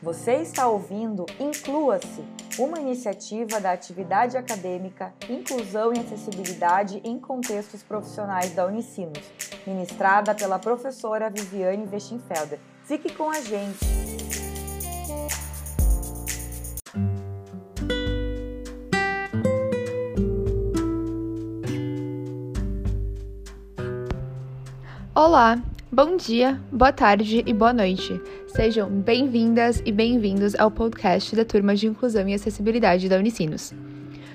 Você está ouvindo Inclua-se, uma iniciativa da atividade acadêmica Inclusão e Acessibilidade em Contextos Profissionais da Unicinos, ministrada pela professora Viviane Westenfelder. Fique com a gente! Olá, bom dia, boa tarde e boa noite. Sejam bem-vindas e bem-vindos ao podcast da Turma de Inclusão e Acessibilidade da Unicinos.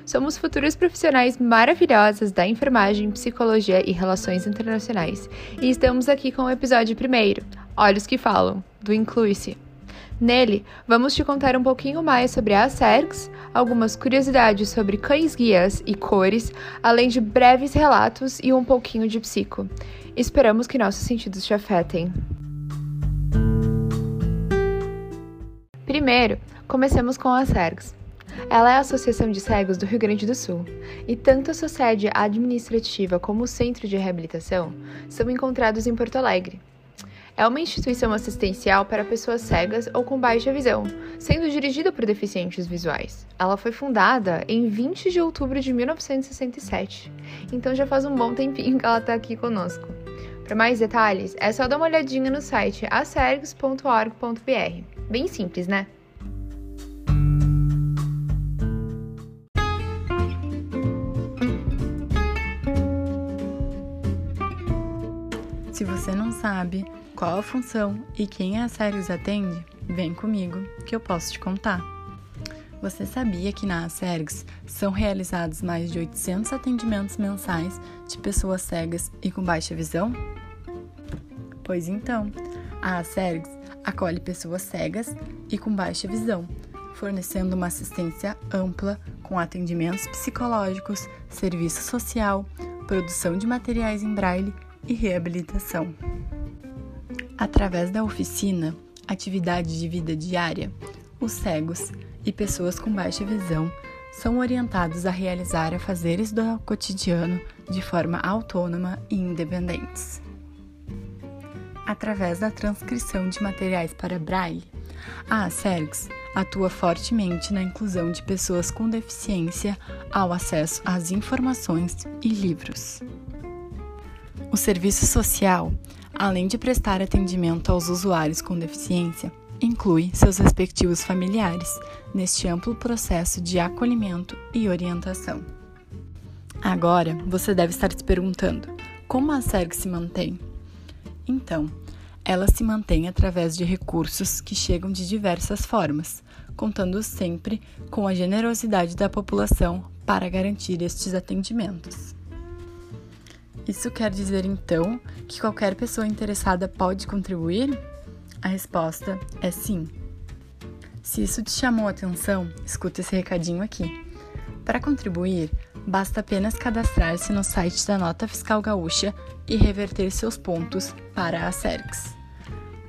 Somos futuros profissionais maravilhosas da enfermagem, psicologia e relações internacionais e estamos aqui com o episódio primeiro, Olhos que Falam, do Inclui-se. Nele, vamos te contar um pouquinho mais sobre a SERGS, algumas curiosidades sobre cães-guias e cores, além de breves relatos e um pouquinho de psico. Esperamos que nossos sentidos te afetem. Primeiro, comecemos com a SERGS. Ela é a Associação de Cegos do Rio Grande do Sul, e tanto a sua sede administrativa como o centro de reabilitação são encontrados em Porto Alegre. É uma instituição assistencial para pessoas cegas ou com baixa visão, sendo dirigida por deficientes visuais. Ela foi fundada em 20 de outubro de 1967, então já faz um bom tempinho que ela está aqui conosco. Para mais detalhes, é só dar uma olhadinha no site acergs.org.br. Bem simples, né? Se você não sabe qual a função e quem a Acergs atende, vem comigo que eu posso te contar. Você sabia que na Acergs são realizados mais de 800 atendimentos mensais de pessoas cegas e com baixa visão? Pois então, a Acergs acolhe pessoas cegas e com baixa visão, fornecendo uma assistência ampla com atendimentos psicológicos, serviço social, produção de materiais em braille e reabilitação. Através da oficina, atividade de vida diária, os cegos e pessoas com baixa visão são orientados a realizar afazeres do cotidiano de forma autônoma e independentes através da transcrição de materiais para braille, a ACERGS atua fortemente na inclusão de pessoas com deficiência ao acesso às informações e livros. O serviço social, além de prestar atendimento aos usuários com deficiência, inclui seus respectivos familiares neste amplo processo de acolhimento e orientação. Agora, você deve estar se perguntando: como a SERG se mantém? Então, ela se mantém através de recursos que chegam de diversas formas, contando sempre com a generosidade da população para garantir estes atendimentos. Isso quer dizer então que qualquer pessoa interessada pode contribuir? A resposta é sim. Se isso te chamou a atenção, escuta esse recadinho aqui. Para contribuir, basta apenas cadastrar-se no site da Nota Fiscal Gaúcha e reverter seus pontos para a SERGS.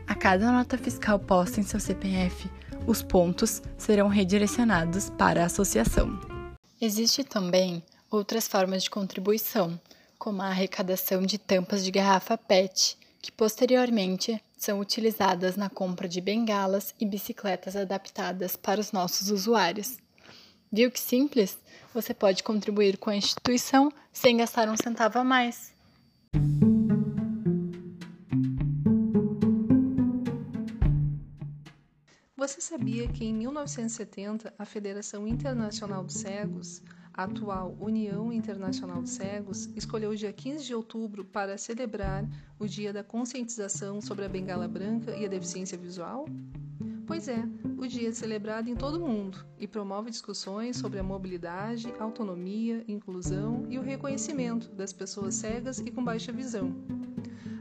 A cada nota fiscal posta em seu CPF, os pontos serão redirecionados para a associação. Existe também outras formas de contribuição, como a arrecadação de tampas de garrafa PET, que posteriormente são utilizadas na compra de bengalas e bicicletas adaptadas para os nossos usuários. Viu que simples? Você pode contribuir com a instituição sem gastar um centavo a mais. Você sabia que em 1970 a Federação Internacional dos Cegos, a atual União Internacional dos Cegos, escolheu o dia 15 de outubro para celebrar o Dia da Conscientização sobre a Bengala Branca e a Deficiência Visual? Pois é, o dia é celebrado em todo o mundo e promove discussões sobre a mobilidade, autonomia, inclusão e o reconhecimento das pessoas cegas e com baixa visão.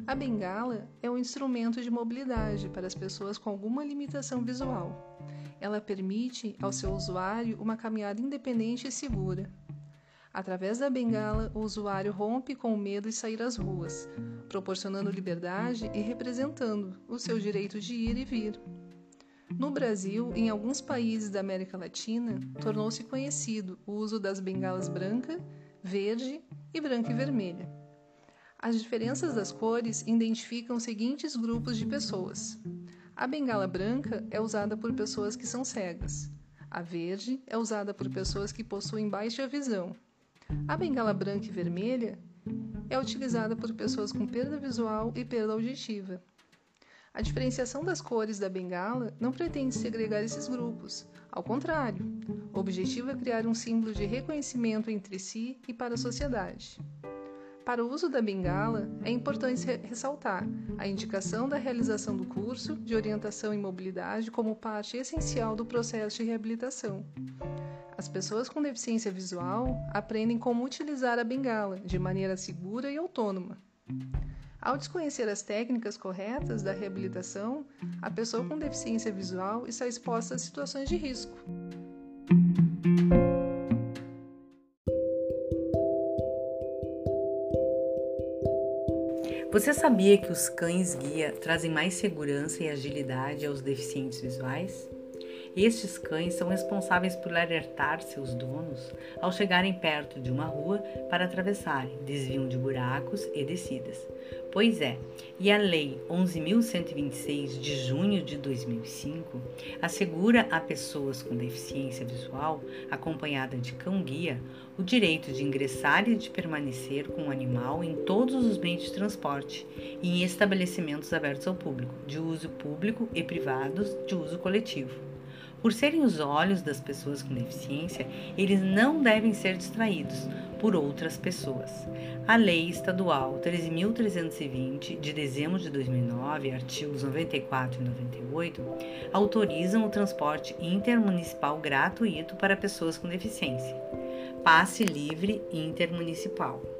A bengala é um instrumento de mobilidade para as pessoas com alguma limitação visual. Ela permite ao seu usuário uma caminhada independente e segura. Através da bengala, o usuário rompe com o medo de sair às ruas, proporcionando liberdade e representando o seu direito de ir e vir. No Brasil, em alguns países da América Latina, tornou-se conhecido o uso das bengalas branca, verde e branca e vermelha. As diferenças das cores identificam os seguintes grupos de pessoas: A bengala branca é usada por pessoas que são cegas. A verde é usada por pessoas que possuem baixa visão. A bengala branca e vermelha é utilizada por pessoas com perda visual e perda auditiva. A diferenciação das cores da bengala não pretende segregar esses grupos, ao contrário, o objetivo é criar um símbolo de reconhecimento entre si e para a sociedade. Para o uso da bengala, é importante ressaltar a indicação da realização do curso de orientação em mobilidade como parte essencial do processo de reabilitação. As pessoas com deficiência visual aprendem como utilizar a bengala de maneira segura e autônoma. Ao desconhecer as técnicas corretas da reabilitação, a pessoa com deficiência visual está exposta a situações de risco. Você sabia que os cães guia trazem mais segurança e agilidade aos deficientes visuais? Estes cães são responsáveis por alertar seus donos ao chegarem perto de uma rua para atravessarem, desviam de buracos e descidas. Pois é, e a Lei 11.126 de junho de 2005 assegura a pessoas com deficiência visual, acompanhada de cão-guia, o direito de ingressar e de permanecer com o animal em todos os meios de transporte e em estabelecimentos abertos ao público, de uso público e privados de uso coletivo. Por serem os olhos das pessoas com deficiência, eles não devem ser distraídos por outras pessoas. A Lei Estadual 13.320, de dezembro de 2009, artigos 94 e 98, autorizam o transporte intermunicipal gratuito para pessoas com deficiência. Passe livre intermunicipal.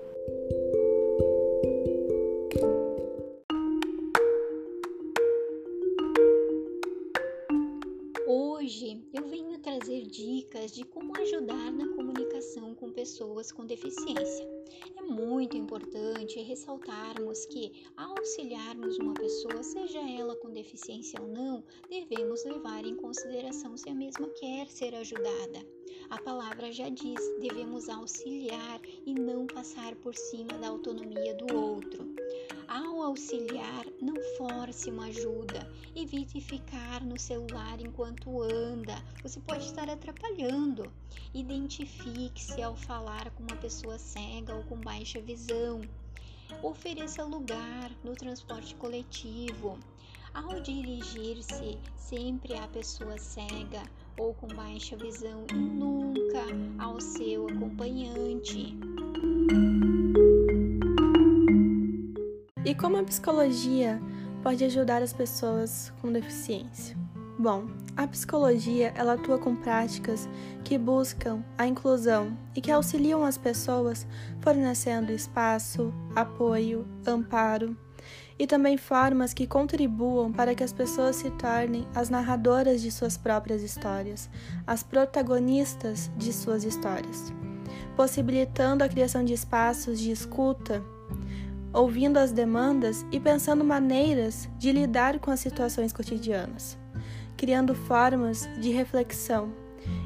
De como ajudar na comunicação com pessoas com deficiência. É muito importante ressaltarmos que, ao auxiliarmos uma pessoa, seja ela com deficiência ou não, devemos levar em consideração se a mesma quer ser ajudada. A palavra já diz: devemos auxiliar e não passar por cima da autonomia do outro. Ao auxiliar, não force uma ajuda. Evite ficar no celular enquanto anda. Você pode estar atrapalhando. Identifique-se ao falar com uma pessoa cega ou com baixa visão. Ofereça lugar no transporte coletivo. Ao dirigir-se sempre à pessoa cega ou com baixa visão e nunca ao seu acompanhante. E como a psicologia pode ajudar as pessoas com deficiência? Bom, a psicologia ela atua com práticas que buscam a inclusão e que auxiliam as pessoas fornecendo espaço, apoio, amparo e também formas que contribuam para que as pessoas se tornem as narradoras de suas próprias histórias, as protagonistas de suas histórias, possibilitando a criação de espaços de escuta ouvindo as demandas e pensando maneiras de lidar com as situações cotidianas, criando formas de reflexão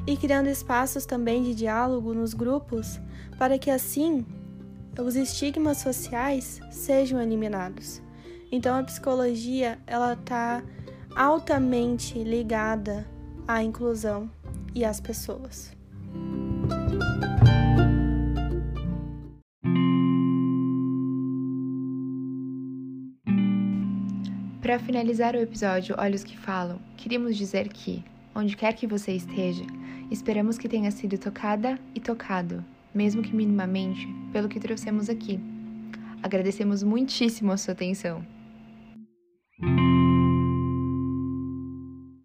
e criando espaços também de diálogo nos grupos para que assim os estigmas sociais sejam eliminados. Então a psicologia ela está altamente ligada à inclusão e às pessoas. Para finalizar o episódio Olhos que Falam, queríamos dizer que, onde quer que você esteja, esperamos que tenha sido tocada e tocado, mesmo que minimamente, pelo que trouxemos aqui. Agradecemos muitíssimo a sua atenção.